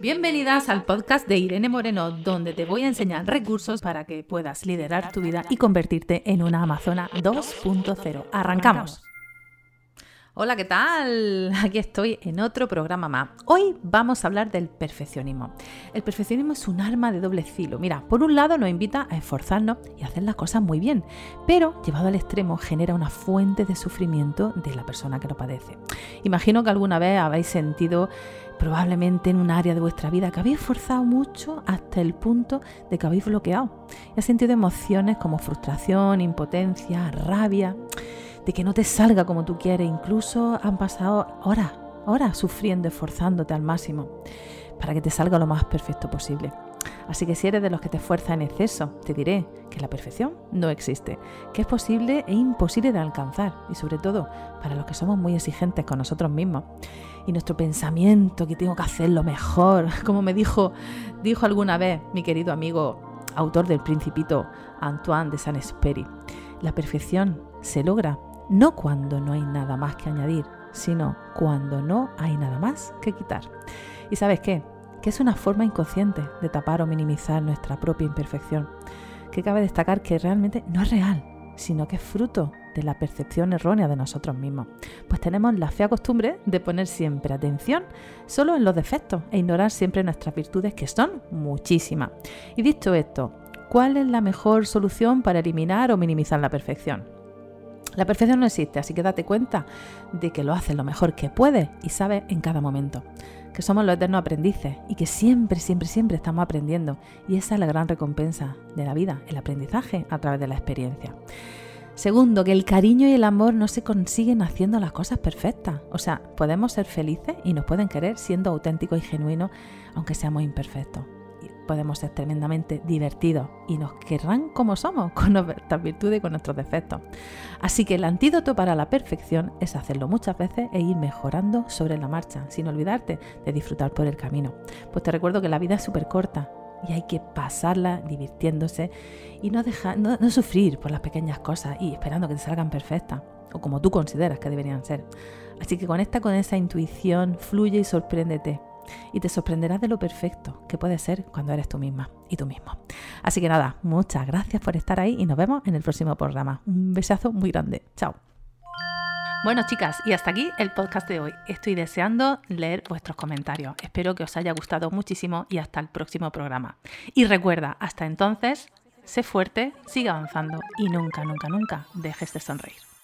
Bienvenidas al podcast de Irene Moreno, donde te voy a enseñar recursos para que puedas liderar tu vida y convertirte en una Amazona 2.0. Arrancamos. Hola, ¿qué tal? Aquí estoy en otro programa más. Hoy vamos a hablar del perfeccionismo. El perfeccionismo es un arma de doble filo. Mira, por un lado nos invita a esforzarnos y hacer las cosas muy bien, pero llevado al extremo genera una fuente de sufrimiento de la persona que lo padece. Imagino que alguna vez habéis sentido probablemente en un área de vuestra vida que habéis esforzado mucho hasta el punto de que habéis bloqueado. Y has sentido emociones como frustración, impotencia, rabia de que no te salga como tú quieres. Incluso han pasado horas, horas sufriendo, esforzándote al máximo para que te salga lo más perfecto posible. Así que si eres de los que te esfuerza en exceso, te diré que la perfección no existe, que es posible e imposible de alcanzar, y sobre todo para los que somos muy exigentes con nosotros mismos. Y nuestro pensamiento, que tengo que hacerlo mejor, como me dijo, dijo alguna vez mi querido amigo, autor del Principito, Antoine de Saint-Exupéry, la perfección se logra no cuando no hay nada más que añadir, sino cuando no hay nada más que quitar. ¿Y sabes qué? Que es una forma inconsciente de tapar o minimizar nuestra propia imperfección, que cabe destacar que realmente no es real, sino que es fruto de la percepción errónea de nosotros mismos. Pues tenemos la fea costumbre de poner siempre atención solo en los defectos e ignorar siempre nuestras virtudes, que son muchísimas. Y dicho esto, ¿cuál es la mejor solución para eliminar o minimizar la perfección? La perfección no existe, así que date cuenta de que lo haces lo mejor que puedes y sabes en cada momento. Que somos los eternos aprendices y que siempre, siempre, siempre estamos aprendiendo. Y esa es la gran recompensa de la vida, el aprendizaje a través de la experiencia. Segundo, que el cariño y el amor no se consiguen haciendo las cosas perfectas. O sea, podemos ser felices y nos pueden querer siendo auténticos y genuinos, aunque seamos imperfectos podemos ser tremendamente divertidos y nos querrán como somos, con nuestras virtudes y con nuestros defectos. Así que el antídoto para la perfección es hacerlo muchas veces e ir mejorando sobre la marcha, sin olvidarte de disfrutar por el camino. Pues te recuerdo que la vida es súper corta y hay que pasarla divirtiéndose y no, sufrir por las pequeñas cosas y esperando que te salgan perfectas o como tú consideras que deberían ser. Así que conecta con esa intuición, fluye y sorpréndete y te sorprenderás de lo perfecto que puede ser cuando eres tú misma y tú mismo. Así que nada, muchas gracias por estar ahí y nos vemos en el próximo programa. Un besazo muy grande. Chao. Bueno chicas, y hasta aquí el podcast de hoy. Estoy deseando leer vuestros comentarios. Espero que os haya gustado muchísimo y hasta el próximo programa. Y recuerda, hasta entonces, sé fuerte, sigue avanzando y nunca, nunca, nunca dejes de sonreír.